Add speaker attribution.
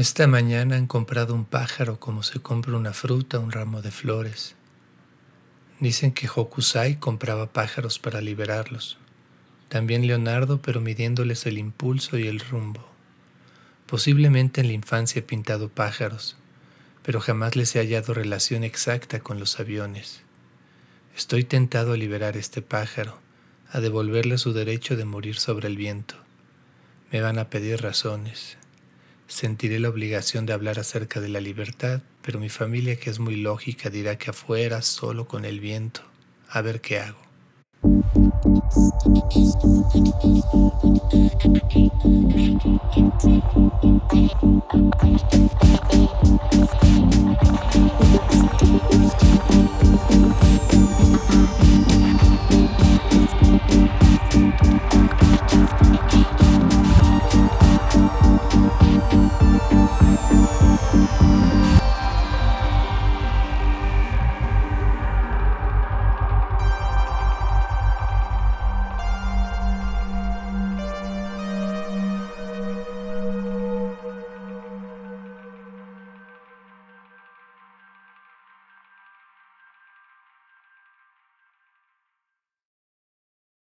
Speaker 1: Esta mañana han comprado un pájaro como se compra una fruta un ramo de flores. Dicen que Hokusai compraba pájaros para liberarlos. También Leonardo, pero midiéndoles el impulso y el rumbo. Posiblemente en la infancia he pintado pájaros, pero jamás les he hallado relación exacta con los aviones. Estoy tentado a liberar este pájaro, a devolverle su derecho de morir sobre el viento. Me van a pedir razones. Sentiré la obligación de hablar acerca de la libertad, pero mi familia, que es muy lógica, dirá que afuera, solo con el viento. A ver qué hago.